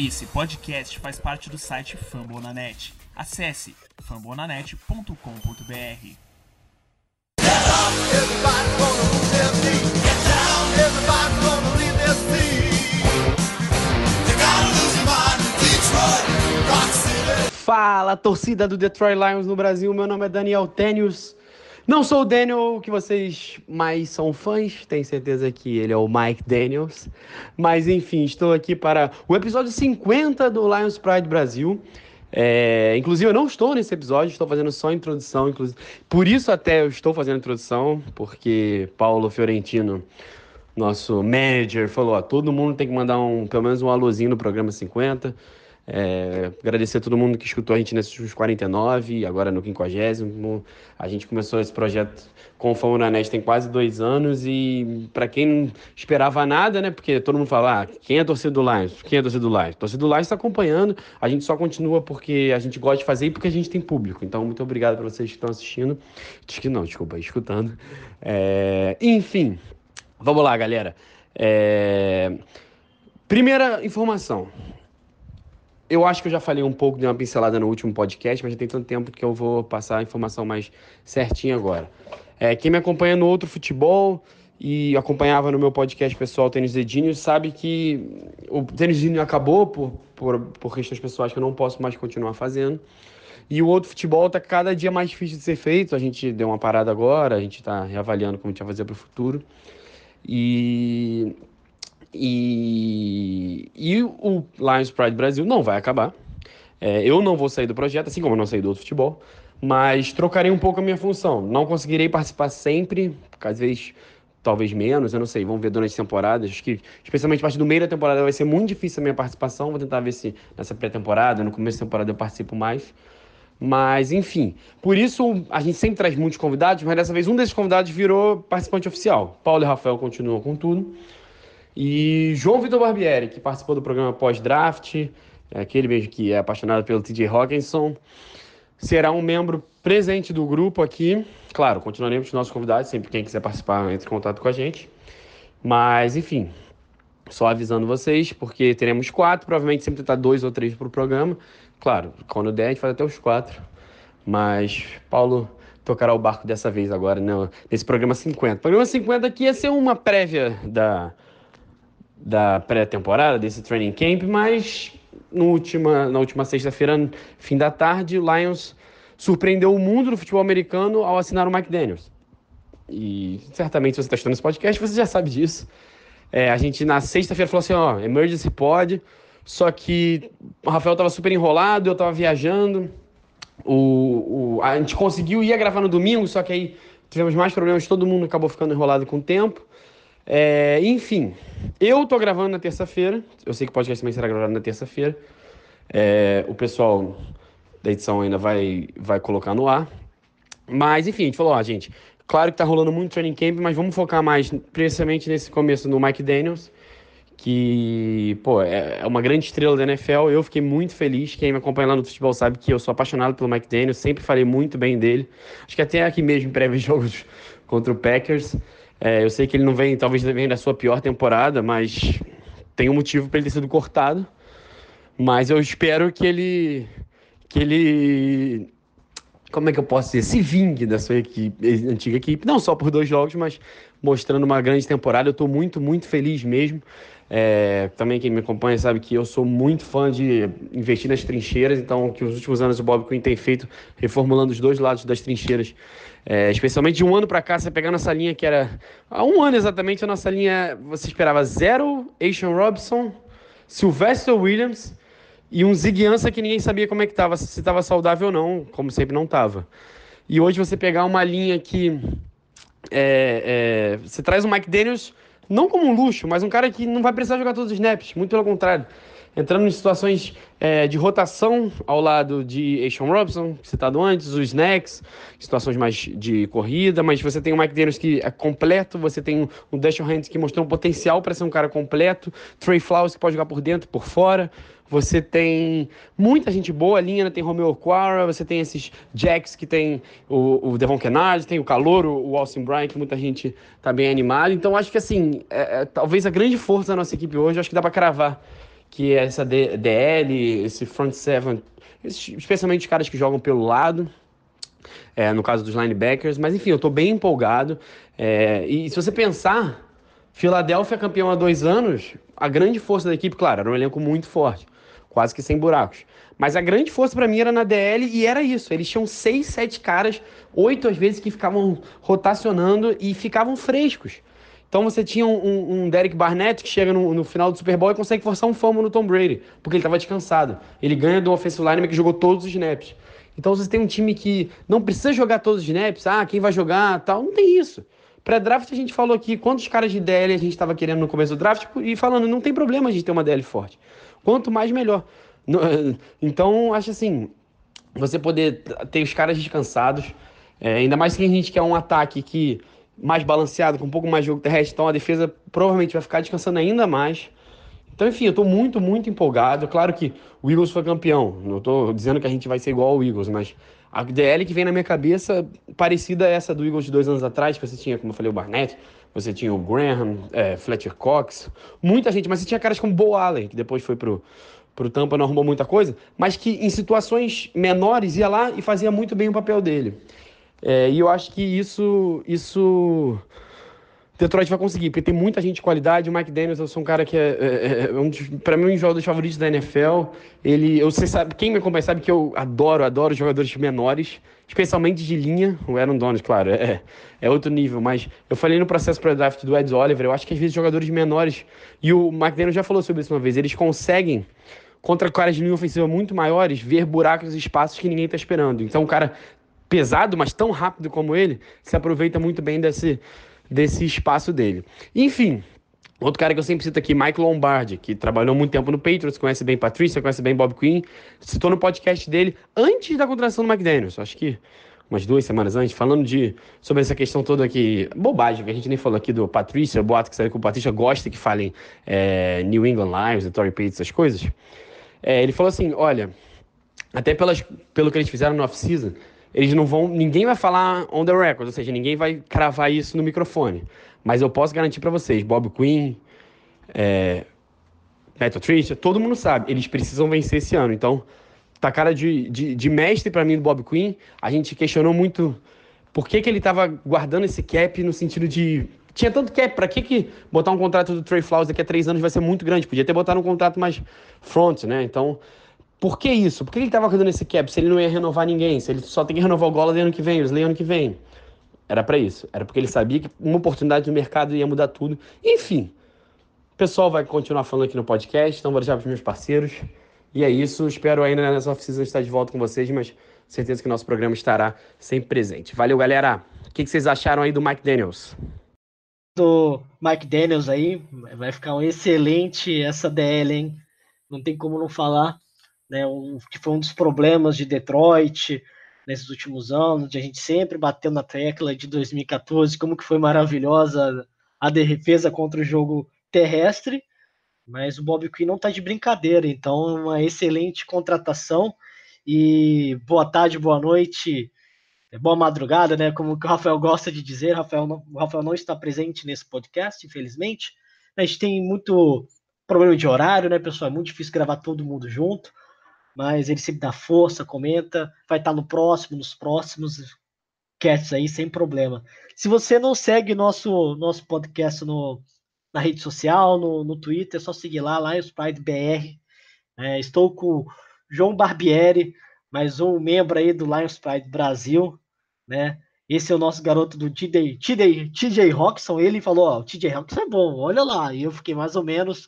Esse podcast faz parte do site Fambonanet. Acesse fambonanet.com.br. Fala, torcida do Detroit Lions no Brasil. Meu nome é Daniel Tênios. Não sou o Daniel que vocês mais são fãs, tenho certeza que ele é o Mike Daniels. Mas enfim, estou aqui para o episódio 50 do Lions Pride Brasil. É, inclusive, eu não estou nesse episódio, estou fazendo só a introdução. Inclusive. Por isso, até eu estou fazendo a introdução, porque Paulo Fiorentino, nosso manager, falou: ó, todo mundo tem que mandar um, pelo menos um alôzinho no programa 50. É, agradecer a todo mundo que escutou a gente nesses últimos 49, agora no 50. A gente começou esse projeto com o Fama na Net tem quase dois anos e para quem não esperava nada, né? Porque todo mundo fala, ah, quem é torcedor do Lions? Quem é torcedor do Lions? Torcedor do Lions está acompanhando, a gente só continua porque a gente gosta de fazer e porque a gente tem público. Então, muito obrigado para vocês que estão assistindo. Que não, desculpa, escutando. É, enfim, vamos lá, galera. É, primeira informação. Eu acho que eu já falei um pouco, de uma pincelada no último podcast, mas já tem tanto tempo que eu vou passar a informação mais certinha agora. É, quem me acompanha no outro futebol e acompanhava no meu podcast pessoal Tênis Dedinho sabe que o Tênis Dedinho acabou por, por, por questões pessoais que eu não posso mais continuar fazendo. E o outro futebol está cada dia mais difícil de ser feito. A gente deu uma parada agora, a gente está reavaliando como a gente vai fazer para o futuro. E e, e o Lions Pride Brasil não vai acabar. É, eu não vou sair do projeto, assim como eu não saí do outro futebol, mas trocarei um pouco a minha função. Não conseguirei participar sempre, às vezes talvez menos, eu não sei, vamos ver durante a temporada. Acho que, especialmente a partir do meio da temporada, vai ser muito difícil a minha participação. Vou tentar ver se nessa pré-temporada, no começo da temporada, eu participo mais. Mas, enfim, por isso a gente sempre traz muitos convidados, mas dessa vez um desses convidados virou participante oficial. Paulo e Rafael continuam com tudo. E João Vitor Barbieri, que participou do programa pós-draft, é aquele mesmo que é apaixonado pelo TJ Hawkinson, será um membro presente do grupo aqui. Claro, continuaremos com nossos convidados, sempre quem quiser participar entre em contato com a gente. Mas, enfim, só avisando vocês, porque teremos quatro, provavelmente sempre tentar dois ou três para o programa. Claro, quando der, a gente faz até os quatro. Mas Paulo tocará o barco dessa vez agora, né, nesse programa 50. O programa 50 aqui ia ser uma prévia da da pré-temporada, desse training camp, mas no última, na última sexta-feira, fim da tarde, Lions surpreendeu o mundo do futebol americano ao assinar o Mike Daniels. E certamente, se você está estudando esse podcast, você já sabe disso. É, a gente na sexta-feira falou assim: ó, emergency pod. Só que o Rafael estava super enrolado, eu estava viajando. O, o, a gente conseguiu ir gravar no domingo, só que aí tivemos mais problemas, todo mundo acabou ficando enrolado com o tempo. É, enfim, eu tô gravando na terça-feira. Eu sei que o podcast também será gravado na terça-feira. É, o pessoal da edição ainda vai, vai colocar no ar. Mas, enfim, a gente falou, ó, gente, claro que tá rolando muito training camp, mas vamos focar mais, principalmente nesse começo no Mike Daniels, que, pô, é, é uma grande estrela da NFL. Eu fiquei muito feliz. Quem me acompanha lá no futebol sabe que eu sou apaixonado pelo Mike Daniels, sempre falei muito bem dele. Acho que até aqui mesmo, prévio jogos contra o Packers. É, eu sei que ele não vem, talvez venha da sua pior temporada, mas tem um motivo para ele ter sido cortado. Mas eu espero que ele. que ele. Como é que eu posso dizer? Se vingue da sua equipe, antiga equipe. Não só por dois jogos, mas mostrando uma grande temporada. Eu estou muito, muito feliz mesmo. É, também quem me acompanha sabe que eu sou muito fã de investir nas trincheiras, então que os últimos anos o Bob Quinn tem feito reformulando os dois lados das trincheiras, é, especialmente de um ano para cá, você pegar nossa linha que era há um ano exatamente a nossa linha, você esperava zero, Asian Robson, Sylvester Williams e um Zig Ansah que ninguém sabia como é que estava, se estava saudável ou não, como sempre não estava. E hoje você pegar uma linha que é, é, você traz o Mike Daniels não como um luxo, mas um cara que não vai precisar jogar todos os snaps, muito pelo contrário. Entrando em situações é, de rotação ao lado de Ashon Robson, citado antes, os Snacks, situações mais de corrida, mas você tem o Mike Daniels que é completo, você tem o Dashawn Hands que mostrou um potencial para ser um cara completo, Trey Flowers que pode jogar por dentro, por fora, você tem muita gente boa, a linha né? tem Romeo Quara, você tem esses Jacks que tem o, o Devon Kennard, tem o Calor, o Austin Bryant, que muita gente tá bem animada. Então acho que assim, é, é, talvez a grande força da nossa equipe hoje, acho que dá para cravar que é essa DL, esse front seven, especialmente os caras que jogam pelo lado, é, no caso dos linebackers. Mas enfim, eu estou bem empolgado. É, e se você pensar, Filadélfia campeão há dois anos, a grande força da equipe, claro, era um elenco muito forte, quase que sem buracos. Mas a grande força para mim era na DL e era isso. Eles tinham seis, sete caras, oito às vezes, que ficavam rotacionando e ficavam frescos. Então você tinha um, um Derek Barnett que chega no, no, final do Super Bowl e consegue forçar um fumble no Tom Brady, porque ele estava descansado. Ele ganha do offensive lineman que jogou todos os snaps. Então você tem um time que não precisa jogar todos os snaps, ah, quem vai jogar, tal, não tem isso. Pré-draft a gente falou aqui quantos caras de DL a gente estava querendo no começo do draft e falando, não tem problema a gente ter uma DL forte. Quanto mais melhor. Então, acho assim, você poder ter os caras descansados, é, ainda mais que a gente quer um ataque que mais balanceado, com um pouco mais de jogo terrestre, então a defesa provavelmente vai ficar descansando ainda mais. Então, enfim, eu estou muito, muito empolgado. Claro que o Eagles foi campeão. Não estou dizendo que a gente vai ser igual ao Eagles, mas a DL que vem na minha cabeça, parecida a essa do Eagles de dois anos atrás, que você tinha, como eu falei, o Barnett, você tinha o Graham, é, Fletcher Cox, muita gente, mas você tinha caras como Bo Allen, que depois foi pro, pro Tampa, não arrumou muita coisa, mas que em situações menores ia lá e fazia muito bem o papel dele. É, e eu acho que isso, isso Detroit vai conseguir, porque tem muita gente de qualidade. O Mike Daniels, eu sou um cara que é, é, é um para mim um dos jogadores favoritos da NFL. Ele, eu sabe, quem me acompanha sabe que eu adoro, adoro jogadores menores, especialmente de linha. O Aaron Donald, claro, é, é outro nível, mas eu falei no processo para draft do Ed Oliver, eu acho que às vezes jogadores menores, e o Mike Daniels já falou sobre isso uma vez, eles conseguem contra caras de linha ofensiva muito maiores, ver buracos e espaços que ninguém está esperando. Então, um cara pesado, mas tão rápido como ele, se aproveita muito bem desse, desse espaço dele. Enfim, Outro cara que eu sempre cito aqui, Mike Lombardi, que trabalhou muito tempo no Patriots, conhece bem Patrícia, conhece bem Bob Quinn, citou no podcast dele antes da contratação do McDaniels, acho que umas duas semanas antes, falando de sobre essa questão toda aqui, bobagem, que a gente nem falou aqui do Patrícia, boato que sabe que o Patrícia gosta que falem é, New England Lions, Tory Pate, essas coisas. É, ele falou assim, olha, até pelas, pelo que eles fizeram no off-season, eles não vão, ninguém vai falar on the record, ou seja, ninguém vai cravar isso no microfone. Mas eu posso garantir para vocês, Bob Quinn, é, Matt Tricia, todo mundo sabe, eles precisam vencer esse ano. Então, tá cara de, de, de mestre para mim do Bob Quinn. A gente questionou muito por que, que ele estava guardando esse cap no sentido de tinha tanto cap, para que, que botar um contrato do Trey Flowers daqui a três anos vai ser muito grande? Podia ter botado um contrato mais front, né? Então, por que isso? Por que ele estava cuidando desse cap se ele não ia renovar ninguém? Se ele só tem que renovar o Golladay ano que vem, o Slay ano que vem? Era para isso. Era porque ele sabia que uma oportunidade no mercado ia mudar tudo. Enfim, o pessoal vai continuar falando aqui no podcast, então vou deixar para os meus parceiros. E é isso. Espero ainda nessa oficina estar de volta com vocês, mas certeza que nosso programa estará sempre presente. Valeu, galera. O que vocês acharam aí do Mike Daniels? Do Mike Daniels aí, vai ficar um excelente essa DL, hein? Não tem como não falar né, que foi um dos problemas de Detroit nesses últimos anos, de a gente sempre bateu na tecla de 2014, como que foi maravilhosa a defesa contra o jogo terrestre, mas o Bob Quinn não está de brincadeira, então é uma excelente contratação e boa tarde, boa noite, boa madrugada, né? Como o Rafael gosta de dizer, Rafael não, o Rafael não está presente nesse podcast, infelizmente. A gente tem muito problema de horário, né, pessoal? É muito difícil gravar todo mundo junto mas ele sempre dá força, comenta, vai estar no próximo, nos próximos casts aí, sem problema. Se você não segue nosso, nosso podcast no, na rede social, no, no Twitter, é só seguir lá, Lions Pride BR. É, estou com João Barbieri, mais um membro aí do Lions Pride Brasil, né? Esse é o nosso garoto do TJ, TJ, TJ Rockson. Ele falou: Ó, o TJ Rockson é bom, olha lá. E eu fiquei mais ou menos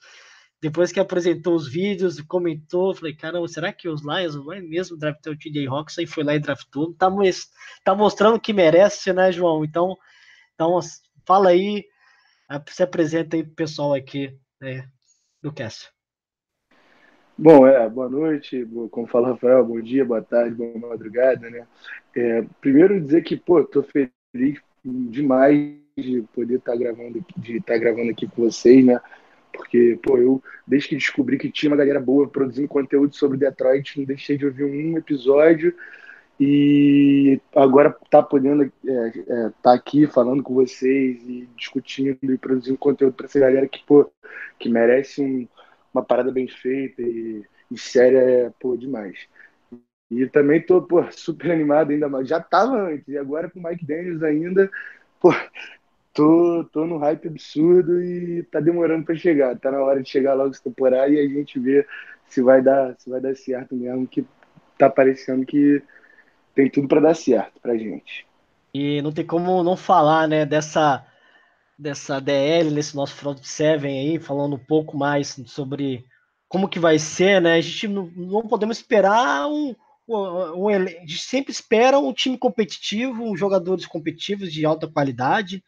depois que apresentou os vídeos, comentou, falei, caramba, será que os Lions vai mesmo draftar o TJ Roxon? E foi lá e draftou. Tá, tá mostrando que merece, né, João? Então, então fala aí, se apresenta aí pro pessoal aqui né, do cast. Bom, é, boa noite, como fala Rafael, bom dia, boa tarde, boa madrugada, né? É, primeiro dizer que, pô, tô feliz demais de poder estar tá gravando, de estar tá gravando aqui com vocês, né? Porque, pô, eu, desde que descobri que tinha uma galera boa produzindo conteúdo sobre Detroit, não deixei de ouvir um episódio. E agora tá podendo é, é, tá aqui falando com vocês e discutindo e produzindo conteúdo para essa galera que, pô, que merece um, uma parada bem feita e, e séria é, pô, demais. E também tô, pô, super animado ainda mais. Já tava antes, e agora com o Mike Daniels ainda, pô, tô, tô no hype absurdo e tá demorando para chegar. Tá na hora de chegar logo essa temporada e a gente ver se vai dar, se vai dar certo mesmo, que tá parecendo que tem tudo para dar certo pra gente. E não tem como não falar, né, dessa dessa DL nesse nosso front seven aí, falando um pouco mais sobre como que vai ser, né? A gente não, não podemos esperar um, um, um, a gente sempre espera um time competitivo, jogadores competitivos de alta qualidade,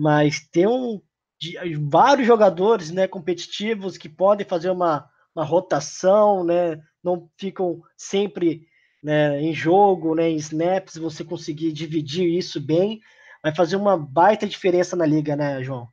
mas ter um de, vários jogadores, né, competitivos que podem fazer uma, uma rotação, né? Não ficam sempre né, em jogo, né, em snaps, você conseguir dividir isso bem, vai fazer uma baita diferença na liga, né, João?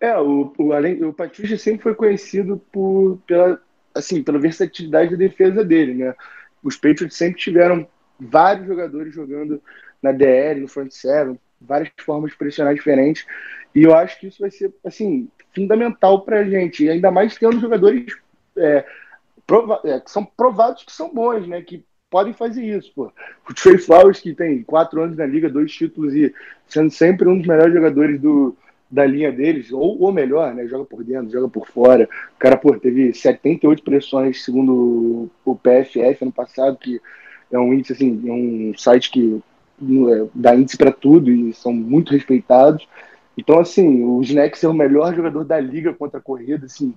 É, o, o, o Patrícia sempre foi conhecido por, pela, assim, pela versatilidade da defesa dele, né? Os Patriots sempre tiveram vários jogadores jogando na DL, no front seven, várias formas de pressionar diferentes, e eu acho que isso vai ser, assim, fundamental para a gente, e ainda mais tendo jogadores é, é, que são provados que são bons, né? Que podem fazer isso, pô. O Trey Flowers, que tem quatro anos na liga, dois títulos e sendo sempre um dos melhores jogadores do, da linha deles, ou o melhor, né? Joga por dentro, joga por fora. O cara, pô, teve 78 pressões segundo o PFF ano passado, que é um índice, assim, é um site que dá índice para tudo e são muito respeitados. Então, assim, o Snacks é o melhor jogador da liga contra a corrida, assim,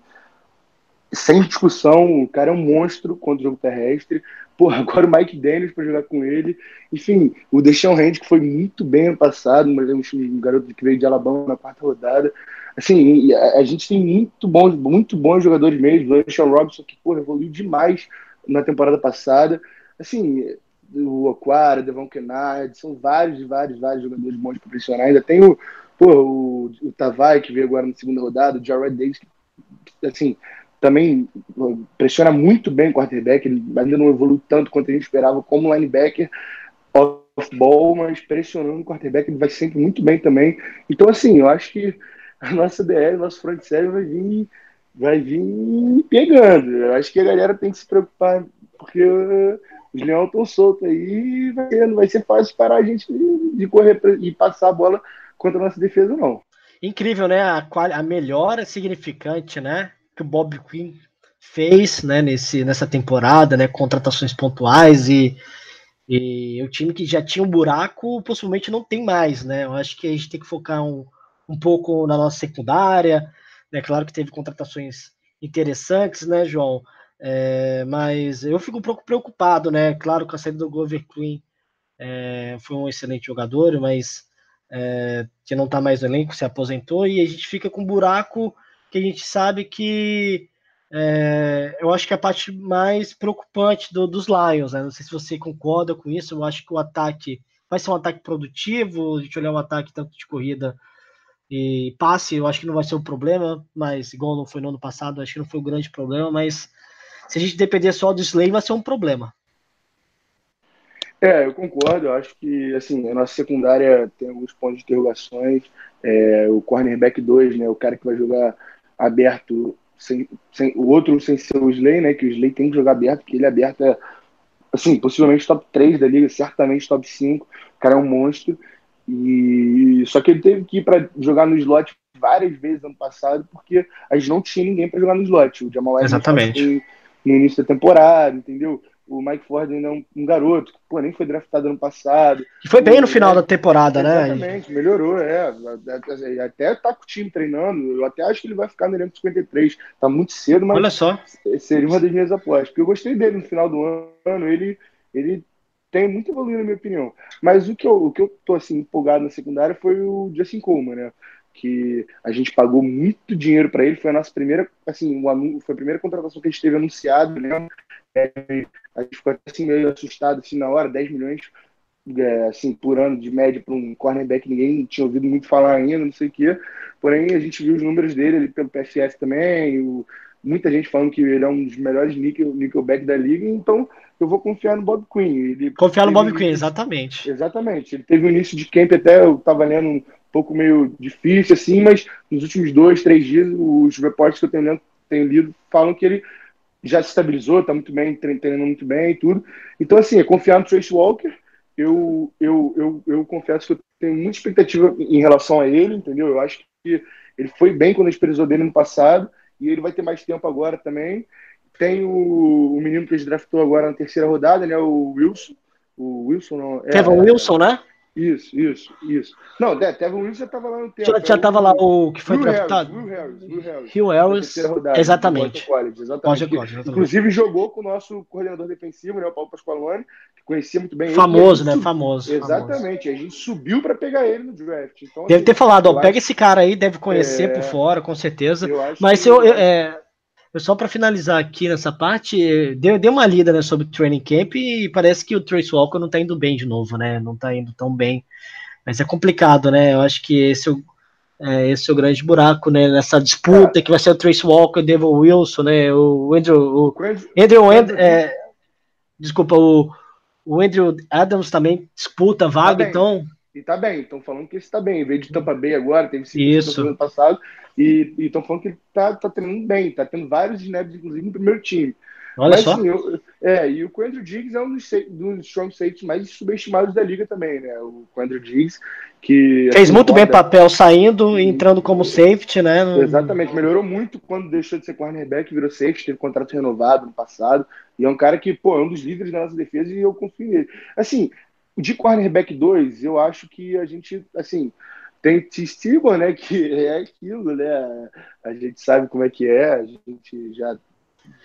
sem discussão, o cara é um monstro contra o jogo terrestre. Porra, agora o Mike Daniels para jogar com ele. Enfim, o Deixão Hand, que foi muito bem ano passado, mas é um garoto que veio de Alabama na quarta rodada. Assim, a, gente tem muito bons, muito bons jogadores mesmo. O Deixão Robinson, que porra, evoluiu demais na temporada passada. Assim, o Aquara, o Devon Kennard, são vários, vários, vários jogadores bons para pressionar. Ainda tem o, o, o Tavai, que veio agora na segunda rodada, o Jared Davis, que, assim, também pressiona muito bem o quarterback, ele ainda não evoluiu tanto quanto a gente esperava como linebacker off-ball, mas pressionando o quarterback ele vai sempre muito bem também. Então, assim, eu acho que a nossa DL, nosso front seven vai vir, vai vir pegando. Eu acho que a galera tem que se preocupar, porque os leões estão soltos aí vai, não vai ser fácil parar a gente de, de correr e passar a bola contra a nossa defesa, não. Incrível, né? A, a melhora significante, né? que o Bob Quinn fez né, nesse, nessa temporada, né, contratações pontuais e, e o time que já tinha um buraco possivelmente não tem mais, né? Eu acho que a gente tem que focar um, um pouco na nossa secundária, né? Claro que teve contratações interessantes, né, João? É, mas eu fico um pouco preocupado, né? Claro que a saída do Glover Queen é, foi um excelente jogador, mas é, que não está mais no elenco, se aposentou, e a gente fica com um buraco que a gente sabe que é, eu acho que é a parte mais preocupante do, dos Lions, né? Não sei se você concorda com isso. Eu acho que o ataque vai ser um ataque produtivo. A gente olhar um ataque tanto de corrida e passe, eu acho que não vai ser um problema, mas igual não foi no ano passado, acho que não foi um grande problema. Mas se a gente depender só do Slay, vai ser um problema. É, eu concordo. Eu acho que assim, a nossa secundária tem alguns pontos de interrogações. É, o cornerback 2, né, o cara que vai jogar aberto, sem, sem, o outro sem ser o Slay, né? Que o Slay tem que jogar aberto, porque ele é aberto é, assim, possivelmente top 3 da liga, certamente top 5. O cara é um monstro. E só que ele teve que ir para jogar no slot várias vezes ano passado, porque a gente não tinha ninguém para jogar no slot. O Jamal Exatamente. No início da temporada, entendeu? o Mike Ford ainda é um, um, garoto que pô, nem foi draftado ano passado. E foi bem no final da temporada, exatamente, né? Exatamente, melhorou, é. Até tá com o time treinando. Eu até acho que ele vai ficar no elenco 53. Tá muito cedo, mas Olha só. seria uma das minhas apostas. Porque eu gostei dele no final do ano. Ele, ele tem muito evoluído, na minha opinião. Mas o que eu, o que eu tô assim, empolgado na secundária foi o Justin Coleman, né? Que a gente pagou muito dinheiro para ele, foi a nossa primeira, assim, o, foi a primeira contratação que a gente teve anunciado, né? É, a gente ficou assim meio assustado assim na hora, 10 milhões é, assim por ano de média para um cornerback, ninguém tinha ouvido muito falar ainda, não sei o quê. Porém, a gente viu os números dele, ele pelo PFF também, o, muita gente falando que ele é um dos melhores nickel, nickelback da liga, então eu vou confiar no Bob Quinn. Ele confiar no Bob Quinn, exatamente. Exatamente. Ele teve um início de camp até, eu estava lendo pouco meio difícil, assim, mas nos últimos dois, três dias, os reportes que eu tenho, tenho lido falam que ele já se estabilizou, está muito bem, treinando muito bem e tudo. Então, assim, é confiar no Trace Walker. Eu, eu, eu, eu confesso que eu tenho muita expectativa em relação a ele, entendeu? Eu acho que ele foi bem quando a gente precisou dele no passado e ele vai ter mais tempo agora também. Tem o, o menino que a gente draftou agora na terceira rodada, né? O Wilson. O Wilson não. É, Kevin Wilson, né? Isso, isso, isso. Não, Tevin Wilson já estava lá no tempo. Já, já estava lá o que foi Will draftado? Harris, Will Harris, Will Harris. Will rodada, exatamente. College, exatamente. Boston Que, College, exatamente. Inclusive jogou com o nosso coordenador defensivo, né, o Paulo Pasqualone, que conhecia muito bem ele. Famoso, E a né? Famoso. sub- famoso. Exatamente. A gente subiu para pegar ele no draft. Então, Deve assim, ter falado, ó, pega esse cara aí, deve conhecer É. por fora, com certeza. eu Mas que- eu, eu- é, eu só para finalizar aqui nessa parte, eh, dei, dei uma lida né, sobre o training camp e parece que o Trace Walker não tá indo bem de novo, né? Não tá indo tão bem. Mas é complicado, né? Eu acho que esse é o, é, esse é o grande buraco, né? Nessa disputa que vai ser o Trace Walker, o Devil Wilson, né? O Andrew, o Andrew- Andrew, And- Andrew- é, desculpa, o, o Andrew Adams também disputa a vaga, bem. então E tá bem, estão falando que ele está bem. Veio de Tampa Bay agora, teve no ano passado. E estão falando que ele tá, tá treinando bem, tá tendo vários snaps, inclusive, no primeiro time. olha Mas, só. assim, eu- é, e o Quandro Diggs é um dos, dos strong safeties mais subestimados da liga também, né? O Quandro Diggs, que... Fez assim, muito bem roda- papel saindo e entrando como safety, né? No- Exatamente, melhorou muito quando deixou de ser cornerback, virou safety, teve contrato renovado no passado. E é um cara que, pô, é um dos líderes da nossa defesa e eu confio nele. Assim, de cornerback 2, eu acho que a gente, assim, tem T. Né, que é aquilo, né? A gente sabe como é que é, a gente já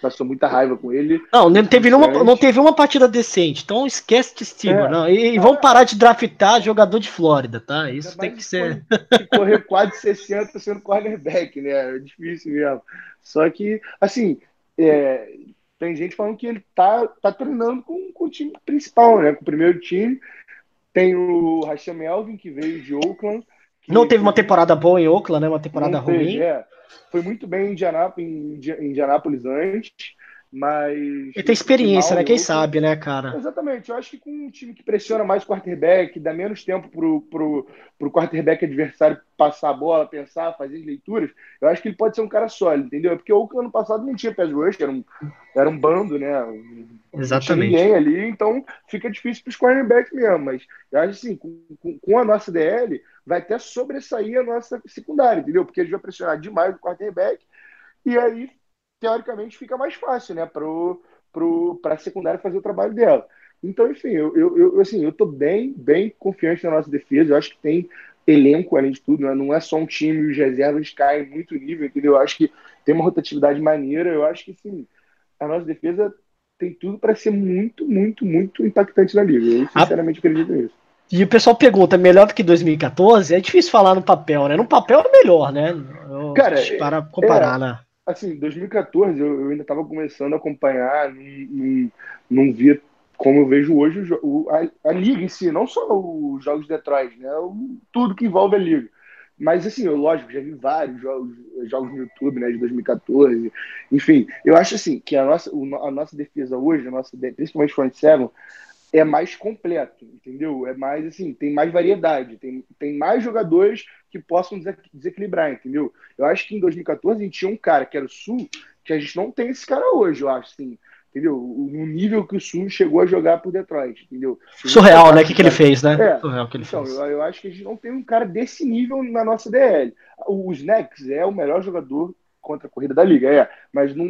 passou muita raiva com ele. Não, não teve, Diferente. não teve uma partida decente, então esquece de É. não. E, e vamos parar de draftar jogador de Flórida, tá? Isso tem que ser. de correr quase 60 sendo cornerback, né? É difícil mesmo. Só que, assim, é, tem gente falando que ele tá, tá treinando com, com o time principal, né? Com o primeiro time. Tem o Rasham Melvin, que veio de Oakland. Não teve uma temporada boa em Oakland, né? Uma temporada não teve, ruim. é. Foi muito bem em Indianápolis, em Indianápolis antes, mas. Ele tem experiência, né? Quem sabe, né, cara? Exatamente, eu acho que com um time que pressiona mais o quarterback, dá menos tempo pro, pro, pro quarterback adversário passar a bola, pensar, fazer as leituras, eu acho que ele pode ser um cara sólido, entendeu? É Porque o ano passado não tinha pass rush, era um, era um bando, né? Não tinha Exatamente. ninguém ali, então fica difícil para os cornerbacks mesmo. Mas eu acho assim, com, com, com a nossa DL, vai até sobressair a nossa secundária, entendeu? Porque a gente vai pressionar demais o quarterback, e aí, teoricamente, fica mais fácil, né, pro, pro, para a secundária fazer o trabalho dela. Então, enfim, eu, eu, eu, assim, eu tô bem, bem confiante na nossa defesa. Eu acho que tem elenco, além de tudo, né? não é só um time e os reservas caem muito nível, entendeu? Eu acho que tem uma rotatividade maneira. Eu acho que, sim, a nossa defesa tem tudo para ser muito, muito, muito impactante na liga. Eu, sinceramente, acredito nisso. E o pessoal pergunta, melhor do que 2014? É difícil falar no papel, né? No papel é melhor, né? Eu- Cara, para comparar, né? Assim, 2014 eu, eu ainda estava começando a acompanhar, não, não, não via como eu vejo hoje o a, a liga em si, não só os jogos de Detroit, né? O- tudo que envolve a liga. Mas assim, eu lógico, já vi vários jogos, jogos no YouTube, né, de 2014. Enfim, eu acho assim que a nossa, a nossa defesa hoje, a nossa, principalmente front seven, é mais completo, entendeu? É mais assim, tem mais variedade, tem, tem mais jogadores que possam dese- desequilibrar, entendeu? Eu acho que em 2014 a gente tinha um cara que era o Sul, que a gente não tem esse cara hoje, eu acho, assim, entendeu? O- No nível que o Sul chegou a jogar por Detroit, entendeu? Surreal, né? O que, que ele fez, né? É. Surreal que ele Então, fez. eu, eu acho que a gente não tem um cara desse nível na nossa DL. O Snacks é o melhor jogador contra a corrida da liga, é. Mas não-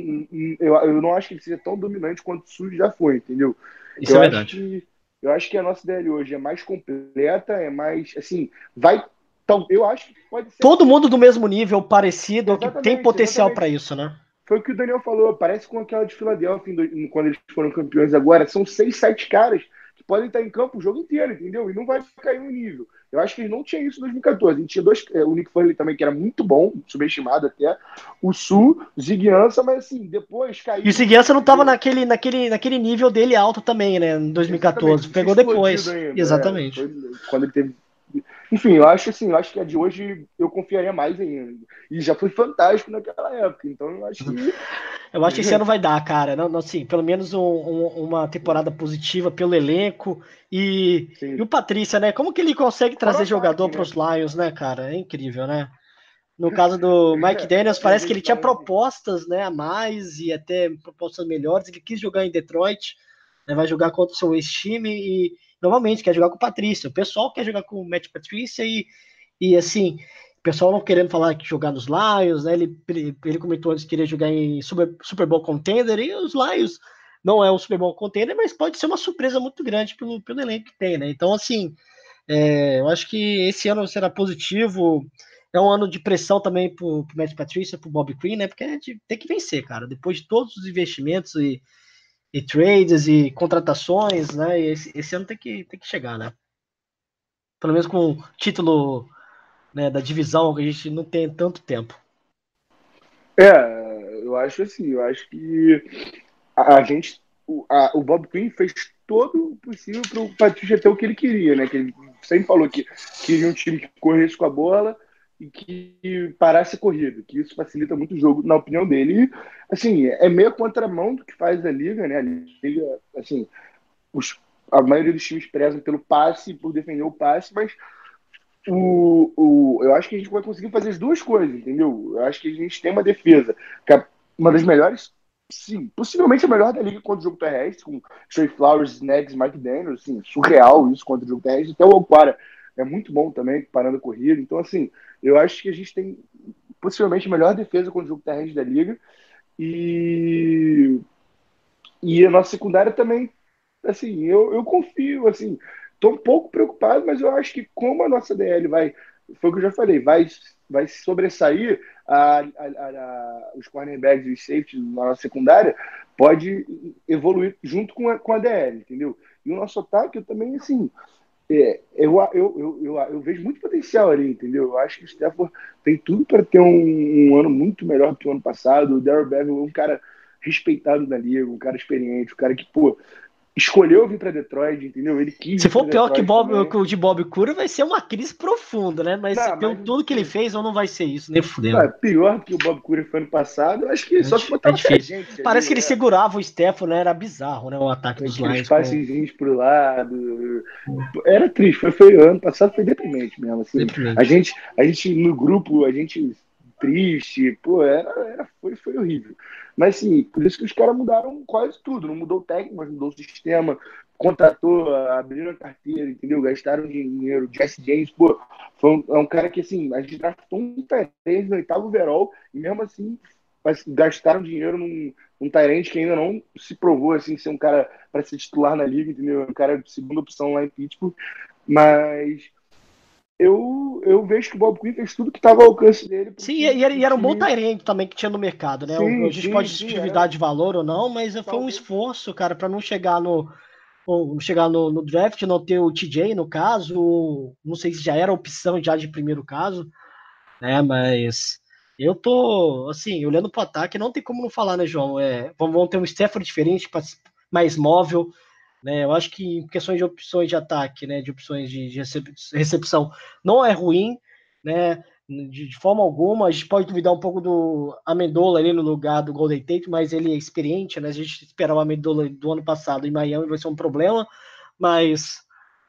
eu, eu não acho que ele seja tão dominante quanto o Sul já foi, entendeu? Isso eu é acho verdade. que eu acho que a nossa DL hoje é mais completa, é mais assim, vai então, eu acho que pode ser Todo mundo do mesmo nível, parecido, que tem potencial para isso, né? Foi o que o Daniel falou, parece com aquela de Filadélfia quando eles foram campeões agora, são seis, sete caras podem estar em campo o jogo inteiro, entendeu? E não vai cair um nível. Eu acho que eles não tinham isso em 2014. A gente tinha dois, é, o Nick Foley também, que era muito bom, subestimado até, o Sul, Ziguiança, mas assim, depois caiu. E o Seguiança não tava naquele, naquele, naquele nível dele alto também, né? Em 2014. Exatamente, Pegou depois. ainda, Exatamente. é, quando ele teve. Enfim, eu acho assim, eu acho que a de hoje eu confiaria mais ainda. E já foi fantástico naquela época, então eu acho que. Eu acho que esse ano vai dar, cara. Não, não, assim, pelo menos um, um, uma temporada positiva pelo elenco. E, e o Patrícia, né? Como que ele consegue trazer jogador para os Lions, né, cara? É incrível, né? No caso do Mike Daniels, parece que ele tinha propostas né, a mais e até propostas melhores. Ele quis jogar em Detroit, né, vai jogar contra o seu ex-time e normalmente quer jogar com o Patrícia. O pessoal quer jogar com o Matt Patrícia e, e assim, o pessoal não querendo falar que jogar nos Lions, né? Ele, ele comentou antes que queria jogar em Super, Super Bowl Contender e os Lions não é um Super Bowl Contender, mas pode ser uma surpresa muito grande pelo, pelo elenco que tem, né? Então, assim, é, eu acho que esse ano será positivo. É um ano de pressão também para o Matt Patrícia, para o Bob Quinn, né? Porque a gente tem que vencer, cara. Depois de todos os investimentos e e trades e contratações, né? E esse, esse, ano tem que, tem que chegar, né? Pelo menos com o título né, da divisão que a gente não tem tanto tempo. É, eu acho assim, eu acho que a, gente, o, a, o Bob Quinn fez todo o possível para o Patrícia ter o que ele queria, né? Que ele sempre falou que queria um time que corresse com a bola e que parasse a corrida, que isso facilita muito o jogo, na opinião dele. E, assim, é meio contramão do que faz a liga, né? A liga, assim, os, a maioria dos times prezam pelo passe, por defender o passe, mas o, o, eu acho que a gente vai conseguir fazer as duas coisas, entendeu? Eu acho que a gente tem uma defesa, que é uma das melhores, sim, possivelmente a melhor da liga contra o jogo terrestre, com Trey Flowers, Snags, Mike Daniels, assim, surreal isso contra o jogo terrestre, até o Alquara é muito bom também, parando a corrida. Então, assim, eu acho que a gente tem possivelmente a melhor defesa contra o jogo terrestre da liga. E, e a nossa secundária também, assim, eu, eu confio, assim, tô um pouco preocupado, mas eu acho que como a nossa DL vai, foi o que eu já falei, vai, vai sobressair a, a, a, os cornerbacks e os safeties na nossa secundária, pode evoluir junto com a, com a DL, entendeu? E o nosso ataque, eu também, assim, é, eu, eu, eu, eu, eu vejo muito potencial ali, entendeu? Eu acho que o Stafford tem tudo para ter um, um, ano muito melhor que o ano passado. O Darryl Bevel é um cara respeitado na liga, um cara experiente, um cara que, pô, escolheu vir para Detroit, entendeu? Ele quis. Se for pior que, Bob, que o de Bob Cura, vai ser uma crise profunda, né? Mas não, pelo mas... tudo que ele fez, ou não vai ser isso, nem fudeu. É, pior que o Bob Cura foi ano passado, eu acho que é, só que botar é gente. Parece ali, que ele é. segurava o Stefano, né? Era bizarro, né? O ataque dos Lions. Os passezinhos pro lado. Era triste, foi, foi ano passado, foi deprimente mesmo. Assim. Deprimente. A, gente, a gente, no grupo, a gente triste, pô, era, era, foi, foi horrível. Mas sim, por isso que os caras mudaram quase tudo. Não mudou o técnico, mas mudou o sistema, contratou, abriram a carteira, entendeu? Gastaram dinheiro. Jesse James, pô, foi um, é um cara que assim, a gente draftou um Tyrande no oitavo overall e mesmo assim gastaram dinheiro num, num que ainda não se provou assim ser um cara para ser titular na liga, entendeu? Um cara de segunda opção lá em Pittsburgh. Mas eu, eu vejo que o Bob Quinn fez tudo que estava ao alcance dele. Sim, e era, e era um bom Tyrant também que tinha no mercado, né? Sim, a gente sim, pode discutir de valor ou não, mas foi um esforço, cara, para não chegar no chegar no, no, draft, não ter o TJ no caso, não sei se já era opção já de primeiro caso, né? Mas eu tô, assim, olhando para o ataque, não tem como não falar, né, João? É, vamos ter um Stafford diferente, mais móvel, né? Eu acho que em questões de opções de ataque, né, de opções de, recepção, não é ruim, né? De, de, forma alguma, a gente pode duvidar um pouco do Amendola ali no lugar do Golden Tate, mas ele é experiente, né? A gente esperava o Amendola do ano passado em Miami vai ser um problema, mas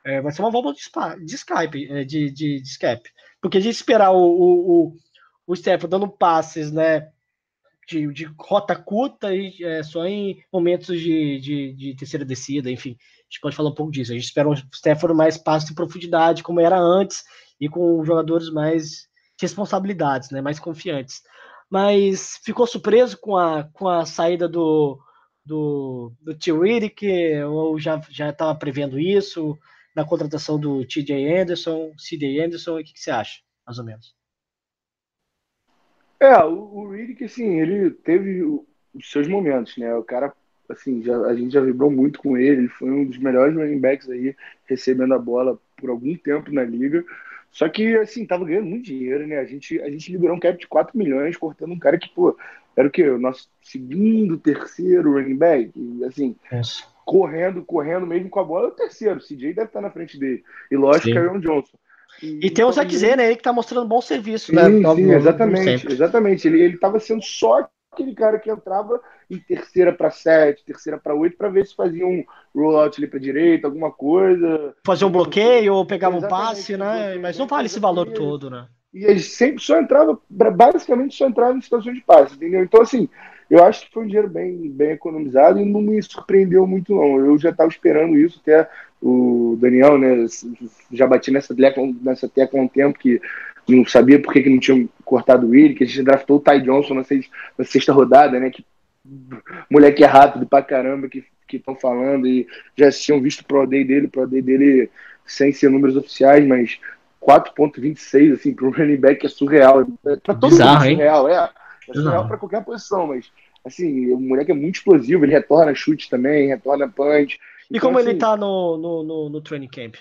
é, vai ser uma volta de, de Skype, é, de, de, de Skype. Porque a gente esperar o, o, o, o Steph dando passes, né? De, de rota curta e é, só em momentos de, de, de, terceira descida, enfim. A gente pode falar um pouco disso. A gente espera um Stafford mais passe em profundidade, como era antes, e com jogadores mais de responsabilidades, né, mais confiantes. Mas ficou surpreso com a, com a saída do, do, do Riddick, ou já estava prevendo isso, na contratação do TJ Anderson, CJ Anderson, o que, que você acha, mais ou menos? É, o, o Riddick, assim, ele teve os seus momentos, né? O cara, assim, já, a gente já vibrou muito com ele, ele foi um dos melhores running backs aí, recebendo a bola por algum tempo na liga. Só que, assim, tava ganhando muito dinheiro, né? A gente, a gente liberou um cap de 4 milhões, cortando um cara que, pô, era o quê? O nosso segundo, terceiro running back, e, assim, correndo, correndo mesmo com a bola, é o terceiro. O CJ deve estar na frente dele. E lógico, Aaron Johnson. E tem o Zack talvez- Zene aí que tá mostrando bom serviço, Sim, né? sim, como exatamente, exatamente. Ele, ele tava sendo só aquele cara que entrava em terceira para sete, terceira para oito, para ver se fazia um rollout ali para direita, alguma coisa. Fazer um bloqueio ou pegava um passe, né? Mas não né? vale esse valor todo, né? E ele sempre só entrava, basicamente só entrava em situações de passe, entendeu? Então, assim, eu acho que foi um dinheiro bem, bem economizado e não me surpreendeu muito, não. Eu já estava esperando isso, até o Daniel, né, já bati nessa tecla, nessa tecla há um tempo que não sabia por que, que não tinham cortado o Willi, que a gente draftou o Ty Johnson na sexta, na sexta rodada, né, que moleque é rápido pra caramba que estão falando e já tinham visto o Pro Day dele, o Pro Day dele sem ser números oficiais, mas 4.26, assim, para um running back é surreal. É, Pra todo Bizarro, mundo é hein? surreal, é. É surreal para qualquer posição, mas assim, o moleque é muito explosivo, ele retorna chute também, retorna punch. E Então, como ele assim, tá no, no, no, no training camp?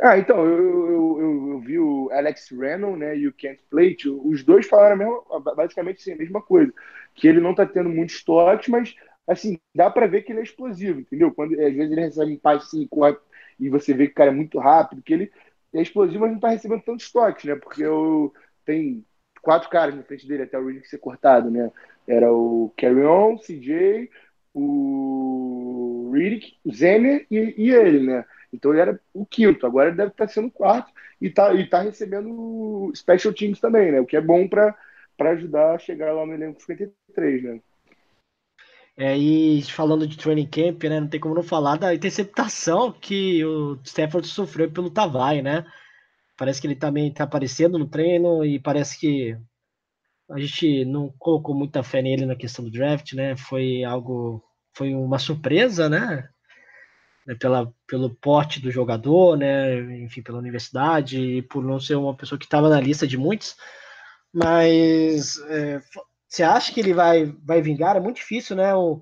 Ah, então, eu, eu, eu, eu vi o Alex Renault, né, e o Kent Plate, os dois falaram a mesma, basicamente assim, a mesma coisa, que ele não tá tendo muitos toques, mas, assim, dá pra ver que ele é explosivo, entendeu? Quando, às vezes ele recebe um passe assim, corre, e você vê que o cara é muito rápido, que ele é explosivo, mas não tá recebendo tantos toques, né, porque eu, tem quatro caras na frente dele até o Riddick ser cortado, né, era o Carry On, CJ, o Riddick, o Zener e, e ele, né, então ele era o quinto, agora ele deve estar sendo o quarto e tá, e tá recebendo special teams também, né? O que é bom para ajudar a chegar lá no elenco 53, né? É, e falando de training camp, né? Não tem como não falar da interceptação que o Stafford sofreu pelo Tavai, né? Parece que ele também tá aparecendo no treino e parece que a gente não colocou muita fé nele na questão do draft, né? Foi algo, foi uma surpresa, né? Né, Pela, pelo porte do jogador, né? Enfim, pela universidade e por não ser uma pessoa que estava na lista de muitos. Mas é, você acha que ele vai, vai vingar? É muito difícil, né? O,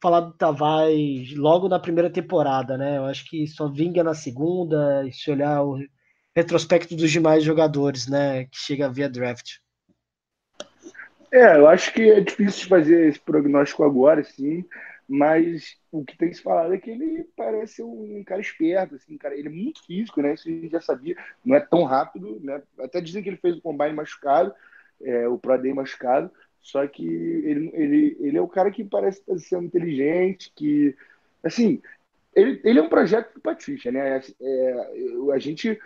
falar do Tavares logo na primeira temporada, né? Eu acho que só vinga na segunda, se olhar o retrospecto dos demais jogadores, né? Que chega via draft. É, eu acho que é difícil fazer esse prognóstico agora, sim, mas o que tem se falado é que ele parece um cara esperto, assim, cara, ele é muito físico, né? Isso a gente já sabia, não é tão rápido, né? Até dizem que ele fez o combine machucado, é, o Pro Day machucado, só que ele, ele, ele é o cara que parece estar sendo inteligente, que, assim, ele, ele é um projeto do Patrícia, né? É, a gente.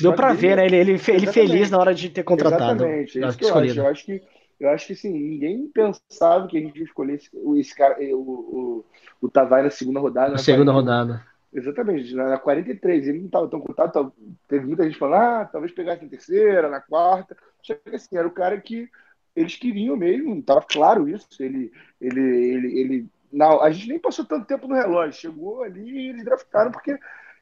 Deu dele ver, né? Ele, ele, ele feliz na hora de ter contratado. Exatamente, é isso que eu acho. Eu acho que, eu acho que assim, ninguém pensava que a gente ia escolher esse, cara, o, o, o Tavares na segunda rodada. Na na segunda 40 rodada. Exatamente, na, na 43, ele não estava tão contado, teve muita gente falando, ah, talvez pegasse na terceira, na quarta. Só que assim, era o cara que eles queriam mesmo, estava claro isso. Ele, ele, ele, ele. Não, a gente nem passou tanto tempo no relógio, chegou ali e eles draftaram porque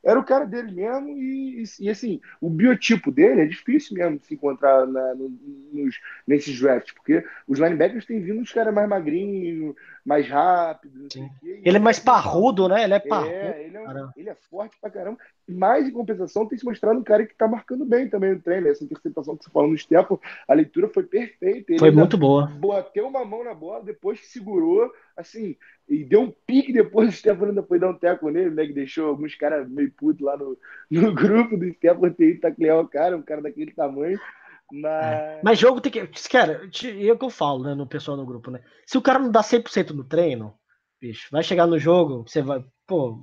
era o cara dele mesmo e, e, e, assim, o biotipo dele é difícil mesmo de se encontrar na- no- nos, nesses drafts, porque os linebackers têm vindo uns caras mais magrinhos, mais rápidos. não sei o quê, e Ele é mais assim, parrudo, né? Ele é parrudo. é, ele é, ele é forte pra caramba. Mas, em compensação, tem se mostrado um cara que tá marcando bem também no treino. Essa interceptação que você falou no Stefan, a leitura foi perfeita. Ele Foi muito boa. Bateu uma mão na bola, depois que segurou, assim, e deu um pique depois. O Stefan ainda foi dar um teco nele, né? Que deixou alguns caras meio putos lá no, no grupo do Stefan ter ido taclear o cara, um cara daquele tamanho. Mas. Mas jogo tem que. Cara, é o que eu falo, né, no pessoal no grupo, né? Se o cara não dá 100% no treino, bicho, vai chegar no jogo, você vai. Pô.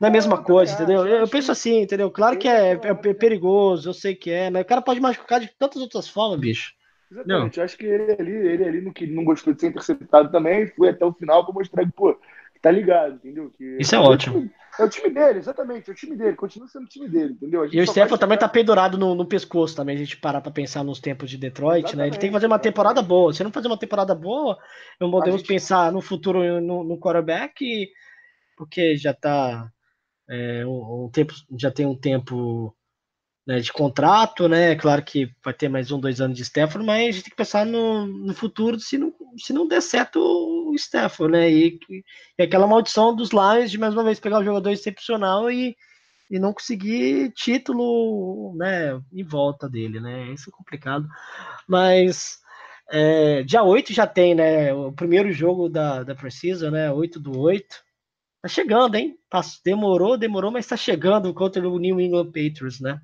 Não é a mesma Não, eu coisa, entendeu? eu penso assim, entendeu? Claro que é, é que- perigoso, eu sei que é, mas o cara pode machucar de tantas outras formas, bicho. Exatamente, eu acho que ele ali, ele ali no que não gostou de ser interceptado também, foi até o final para mostrar que, pô, tá ligado, entendeu? Que Isso é o ótimo. time- É o time dele, exatamente, é o time dele, continua sendo o time dele, entendeu? E o Stefan também tá pendurado no, no pescoço também, a gente parar pra pensar nos tempos de Detroit, né? Ele tem que fazer uma Exatamente, temporada exatamente. boa. Se não fazer uma temporada boa, não podemos gente- pensar no futuro no, no quarterback, porque já tá é, um, um tempo, já tem um tempo né, de contrato, né? Claro que vai ter mais um, dois anos de Stefan, mas a gente tem que pensar no, no futuro se não, se não der certo o Stefan, né? E, e aquela maldição dos Lions de mais uma vez pegar o jogador excepcional e, e não conseguir título né, em volta dele, né? Isso é complicado. Mas é, dia 8 já tem, né? O primeiro jogo da, da Precisa, né? 8 do 8. Tá chegando, hein? Passou- demorou, demorou, mas tá chegando contra o New England Patriots, né?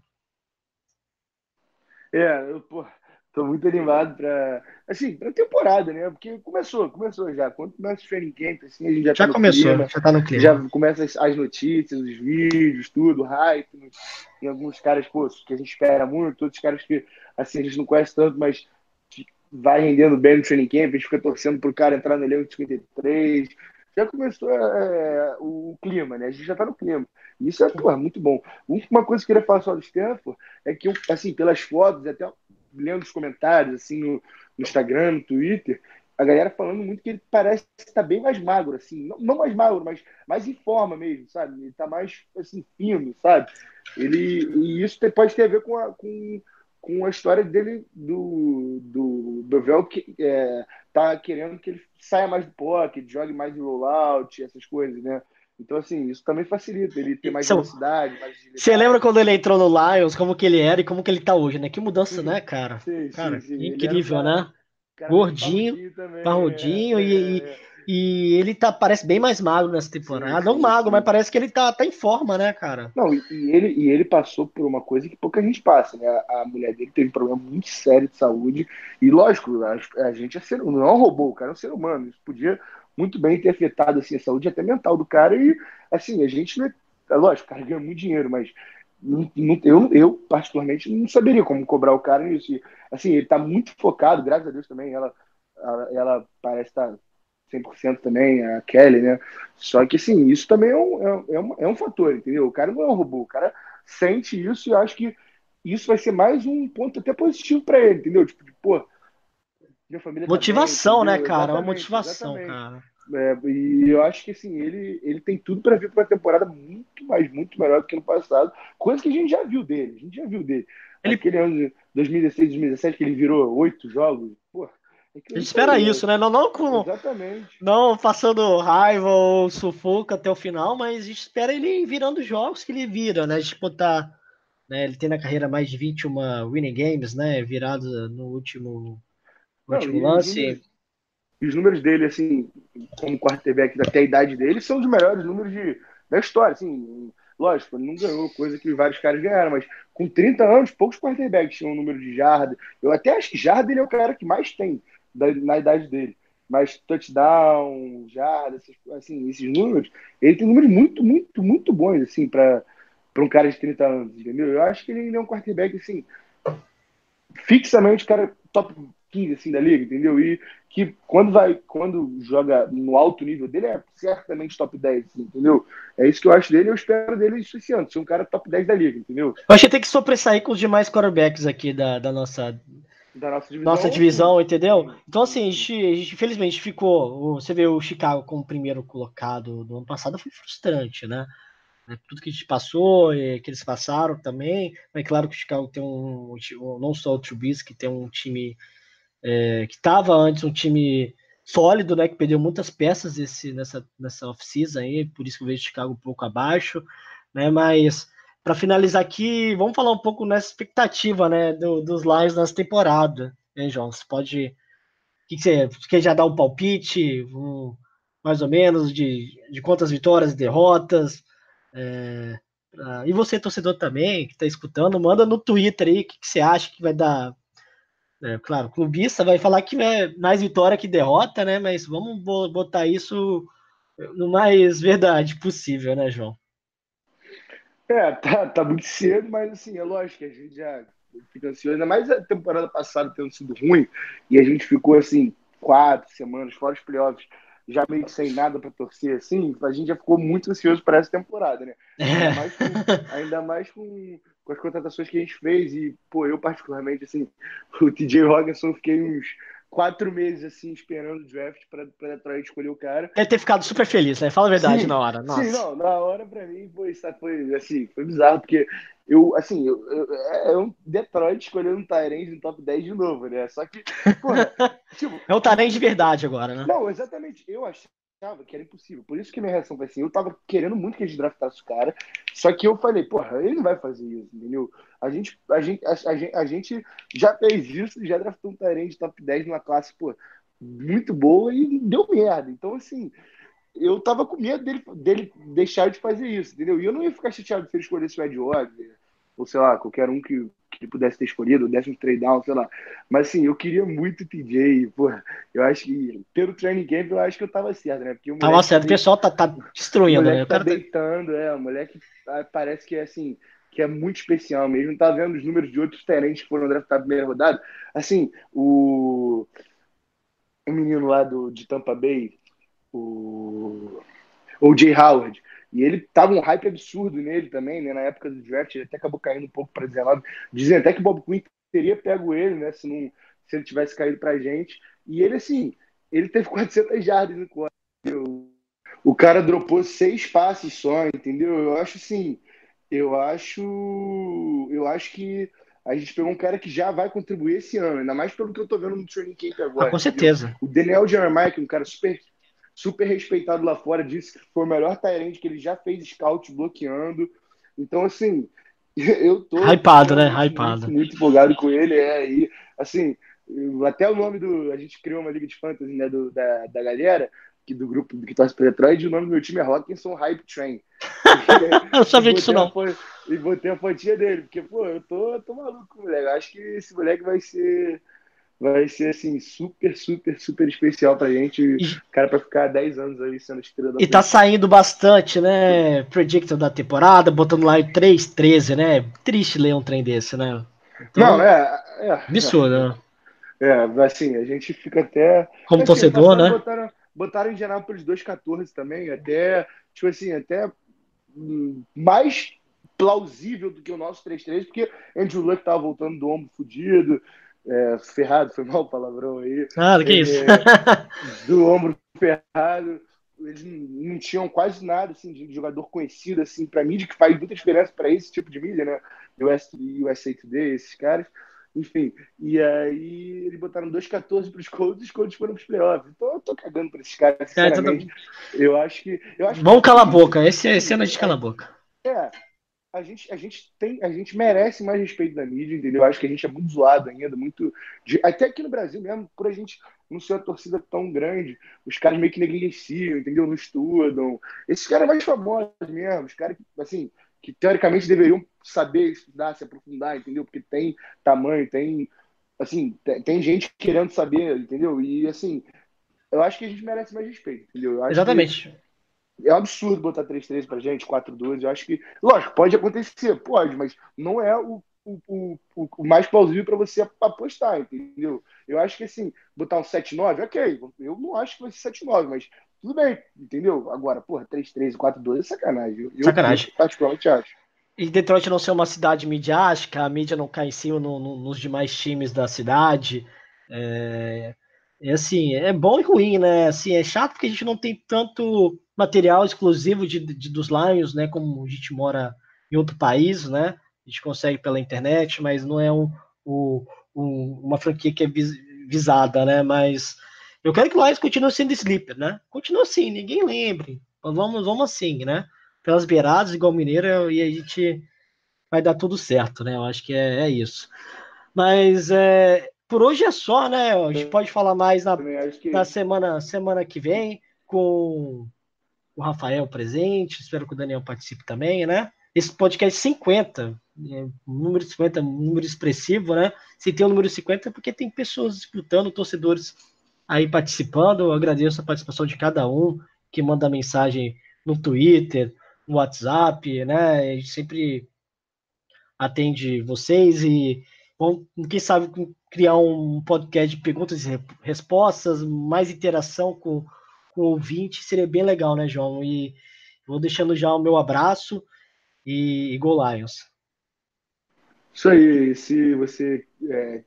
É, eu, pô, tô muito animado pra, assim, pra temporada, né? Porque começou, começou já. Quando começa o training camp, assim, a gente já, Já tá começou, clima, já tá no clima. já começa as, as notícias, os vídeos, tudo, hype. Tem alguns caras, pô, que a gente espera muito, outros caras que, assim, a gente não conhece tanto, mas vai rendendo bem no training camp, a gente fica torcendo pro cara entrar no elenco de 53. Já começou é, o clima, né? A gente já tá no clima. Isso é, pô, muito bom. Uma coisa que eu queria falar só do Stanford é que, assim, pelas fotos, até lendo os comentários, assim, no, no Instagram, no Twitter, a galera falando muito que ele parece estar bem mais magro, assim, não, não mais magro, mas mais em forma mesmo, sabe? Ele tá mais, assim, fino, sabe? Ele, e isso pode ter a ver com a, com, com a história dele, do, do Bevel, que é, tá querendo que ele saia mais do pocket, jogue mais em rollout, essas coisas, né? Então, assim, isso também facilita ele ter mais São- velocidade, mais. Você lembra quando ele entrou no Lions, como que ele era e como que ele tá hoje, né? Que mudança, né, cara? Sim, sim, Cara, sim. Um incrível, cara- né? cara Gordinho, parrudinho é, e- é, é. E ele tá, parece bem mais magro nessa temporada. Não magro, mas parece que ele tá, tá em forma, né, cara? Não, e, e ele, e ele passou por uma coisa que pouca gente passa, né? A, a mulher dele teve um problema muito sério de saúde. E lógico, a, a gente é ser, não é um robô, o cara é um ser humano. Isso podia muito bem ter afetado assim, a saúde até mental do cara. E assim, a gente não é. é lógico, o cara ganha muito dinheiro, mas eu, eu, particularmente, não saberia como cobrar o cara nisso. E, assim, ele tá muito focado, graças a Deus também. Ela, ela, ela parece estar 100% também, a Kelly, né? Só que, assim, isso também é um, é, é um, é um fator, entendeu? O cara não é um robô, o cara sente isso e eu acho que isso vai ser mais um ponto até positivo para ele, entendeu? Tipo, de, pô, minha família tá Motivação, bem, né, cara? Uma Exatamente, motivação, exatamente. cara. É, e eu acho que assim, ele, ele tem tudo para vir para uma temporada muito mais, muito melhor do que no passado. Coisa que a gente já viu dele. A gente já viu dele. Ele- Aquele ano de 2016, 2017, que ele virou oito jogos. A gente espera isso, né? Não, não com. Exatamente. Não passando raiva ou sufoco até o final, mas a gente espera ele virando jogos que ele vira, né? Disputar. Né? Ele tem na carreira mais de 21 winning games, né? Virado no último, no Não, último e os lance. números- E os números dele, assim, como quarterback até a idade dele, são os melhores números de, da história. Assim, lógico, ele não ganhou coisa que vários caras ganharam, mas com 30 anos, poucos quarterbacks tinham um número de jarda. Eu até acho que jarda ele é o cara que mais tem da- na idade dele. Mas touchdown, jarda, esses, assim, esses números, ele tem números muito, muito, muito bons, assim, para um cara de 30 anos, entendeu? Eu acho que ele é um quarterback, assim, fixamente, cara, top 15, assim, da liga, entendeu? E que quando vai, quando joga no alto nível dele, é certamente top 10, assim, entendeu? É isso que eu acho dele, eu espero dele isso esse ano, ser um cara top 10 da liga, entendeu? Eu acho que tem que sobressair com os demais quarterbacks aqui da, da nossa, Da nossa divisão. nossa divisão, entendeu? Então, assim, a gente, a gente, infelizmente ficou. Você vê o Chicago como primeiro colocado do ano passado, foi frustrante, né? né, Tudo que a gente passou, e que eles passaram também. É claro que o Chicago tem um. um- Não só o Trubisky, tem um time é, que estava antes um time sólido, né? Que perdeu muitas peças esse, nessa, nessa off-season aí, por isso que eu vejo o Chicago um pouco abaixo, né? Mas para finalizar aqui, vamos falar um pouco nessa expectativa, né? do- dos Lions nessa temporada, né, João? Você pode. O que, que você quer já dar um palpite? Um, mais ou menos, de, de quantas vitórias e derrotas? É, pra- e você, torcedor também, que está escutando, manda no Twitter aí o que, que você acha que vai dar. É, claro, o clubista vai falar que é mais vitória que derrota, né? Mas vamos bo- botar isso no mais verdade possível, né, João? É, tá, tá muito cedo, mas assim, é lógico que a gente já fica ansioso, ainda mais a temporada passada tendo sido ruim, e a gente ficou assim, quatro semanas, fora os playoffs, já meio que sem nada para torcer, assim, a gente já ficou muito ansioso para essa temporada, né? Ainda mais com, ainda mais com, com as contratações que a gente fez, e, pô, eu particularmente, assim, o TJ Hawkinson, eu fiquei uns quatro meses, assim, esperando o draft para Detroit escolher o cara, Deve ter ficado super feliz, né? Fala a verdade Sim, na hora. Nossa. Sim, não, na hora pra mim foi, foi assim, foi bizarro, porque eu, assim, eu, eu, é um Detroit escolhendo um Tyrande no top 10 de novo, né? Só que, porra, tipo, É o Tarém de verdade agora, né? não, exatamente, eu achava que era impossível, por isso que minha reação foi assim, eu tava querendo muito que gente draftasse o cara, só que eu falei, porra, ele não vai fazer isso, entendeu? A gente, a gente, a, a a gente já fez isso, já draftou um Tyrande top 10 numa classe, pô, muito boa e deu merda, então assim eu tava com medo dele, dele deixar de fazer isso, entendeu? E eu não ia ficar chateado se ele escolhesse o Ed Orger, ou sei lá, qualquer um que, que pudesse ter escolhido, desse um trade down, sei lá. Mas assim, eu queria muito o TJ, porra, eu acho que pelo training camp eu acho que eu tava certo, né? Porque o Tava certo, o pessoal tá, tá o destruindo, né? moleque O tá deitando, é, o moleque ah, parece que é assim, que é muito especial mesmo. Tá vendo os números de outros terentes que foram draftados na primeira rodada? Assim, o, o menino lá do, de Tampa Bay, o, o Jay Howard, e ele tava um hype absurdo nele também, né? Na época do draft, ele até acabou caindo um pouco para 19. Dizem até que o Bob Quinn teria pego ele, né? Se, não, se ele tivesse caído pra gente. E ele, assim, ele teve 400 jardas no quarto. O cara dropou seis passes só, entendeu? Eu acho assim, eu acho, eu acho que a gente pegou um cara que já vai contribuir esse ano, ainda mais pelo que eu tô vendo no training camp agora. Ah, com entendeu? certeza. O Daniel Jeremiah, que é um cara super, super respeitado lá fora, disse que foi o melhor Tyrande que ele já fez scout bloqueando. Então, assim, eu tô Hypado, né? Hypado. Muito, muito empolgado com ele, é, e assim, até o nome do. A gente criou uma liga de fantasy, né, do, da, da galera, que, do grupo que torce para Detroit, e o nome do meu time é Hawkinson Hype Train. Eu não sabia disso, não. a fo- E botei a fotinha dele, porque, pô, eu tô, tô maluco, moleque. Eu acho que esse moleque vai ser. Vai ser, assim, super, super, super especial pra gente. E- Cara, pra ficar 10 anos aí sendo estrela da E tá saindo bastante, né? Predictor da temporada, botando lá em 3-13, né? Triste ler um trem desse, né? Então, Não, é. é absurdo, né? É, assim, a gente fica até. Como Assim, torcedor, né? Botaram, botaram em geral pelos 2,14 também, até, tipo assim, até hum, mais plausível do que o nosso 3-3, porque Andrew Luck tava voltando do ombro fudido, é, ferrado, foi mal o palavrão aí, Ah, que isso? É, do ombro ferrado. Eles não tinham quase nada assim, de jogador conhecido assim, para mídia, que faz muita diferença para esse tipo de mídia, né? US, USA Today, esses caras. Enfim, e aí eles botaram 2,14 para os Colts e os Colts foram para os playoffs. Então eu tô cagando para esses caras, Cara, sinceramente. Eu acho que. Eu acho Vamos que- calar a boca. Esse, esse ano a gente cala a boca. é, a gente, a gente tem, a gente merece mais respeito da mídia, entendeu? Eu acho que a gente é muito zoado ainda, muito. de- até aqui no Brasil mesmo, por a gente não ser uma torcida tão grande, os caras meio que negligenciam, entendeu? Não estudam. Esses caras mais famosos mesmo, os caras que, assim, que teoricamente deveriam saber estudar, se aprofundar, entendeu? Porque tem tamanho, tem. Assim, tem, gente querendo saber, entendeu? E assim, eu acho que a gente merece mais respeito, entendeu? Eu acho que- Exatamente. É um absurdo botar 3-3 pra gente, 4-2. Eu acho que, lógico, pode acontecer, pode, mas não é o, o, o, o- mais plausível para você apostar, entendeu? Eu acho que, assim, botar um 7-9, ok. Eu não acho que vai ser 7-9, mas tudo bem, entendeu? Agora, porra, 3-3 e 4-2 é sacanagem. Eu, Sacanagem. Eu, particularmente acho. E Detroit não ser uma cidade midiática, a mídia não cai em cima no- no- nos demais times da cidade. É, é assim, é bom e ruim, né? Assim, é chato porque a gente não tem tanto material exclusivo de, de- dos Lions, né? Como a gente mora em outro país, né? A gente consegue pela internet, mas não é um, um- um- uma franquia que é vis- visada, né? Mas eu quero que o Lions continue sendo sleeper, né? Continua assim, ninguém lembre. Vamos, vamos assim, né? pelas beiradas, igual Mineira, e a gente vai dar tudo certo, né? Eu acho que é, é isso. Mas é, por hoje é só, né? A gente pode falar mais na, que na semana, semana que vem com o Rafael presente. Espero que o Daniel participe também, né? Esse podcast 50, é, um número 50, um número expressivo, né? Se tem o número 50 é porque tem pessoas disputando, torcedores aí participando. Eu agradeço a participação de cada um que manda mensagem no Twitter, no WhatsApp, né? A gente sempre atende vocês e vamos, quem sabe, criar um podcast de perguntas e respostas, mais interação com o ouvinte, seria bem legal, né, João? E vou deixando já o meu abraço e, e Go Lions. Isso aí, se você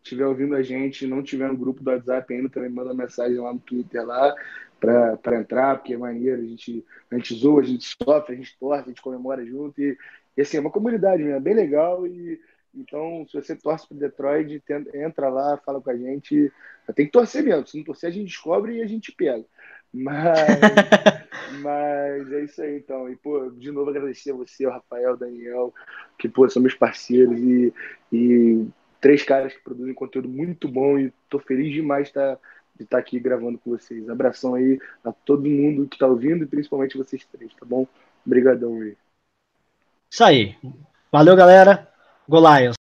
estiver ouvindo a gente não tiver no grupo do WhatsApp ainda, também manda mensagem lá no Twitter lá para entrar, porque é maneiro, a gente, a gente zoa, a gente sofre, a gente torce, a gente comemora junto e, e assim, é uma comunidade mesmo, é bem legal e então, se você torce para Detroit, entra lá, fala com a gente. Tem que torcer mesmo. Se não torcer, a gente descobre e a gente pega. Mas, mas é isso aí, então. E, pô, de novo agradecer a você, o Rafael, o Daniel, que, pô, são meus parceiros e, e três caras que produzem conteúdo muito bom e tô feliz demais de estar, de estar aqui gravando com vocês. Abração aí a todo mundo que tá ouvindo e principalmente vocês três, tá bom? Obrigadão aí. Isso aí. Valeu, galera. Go Lions!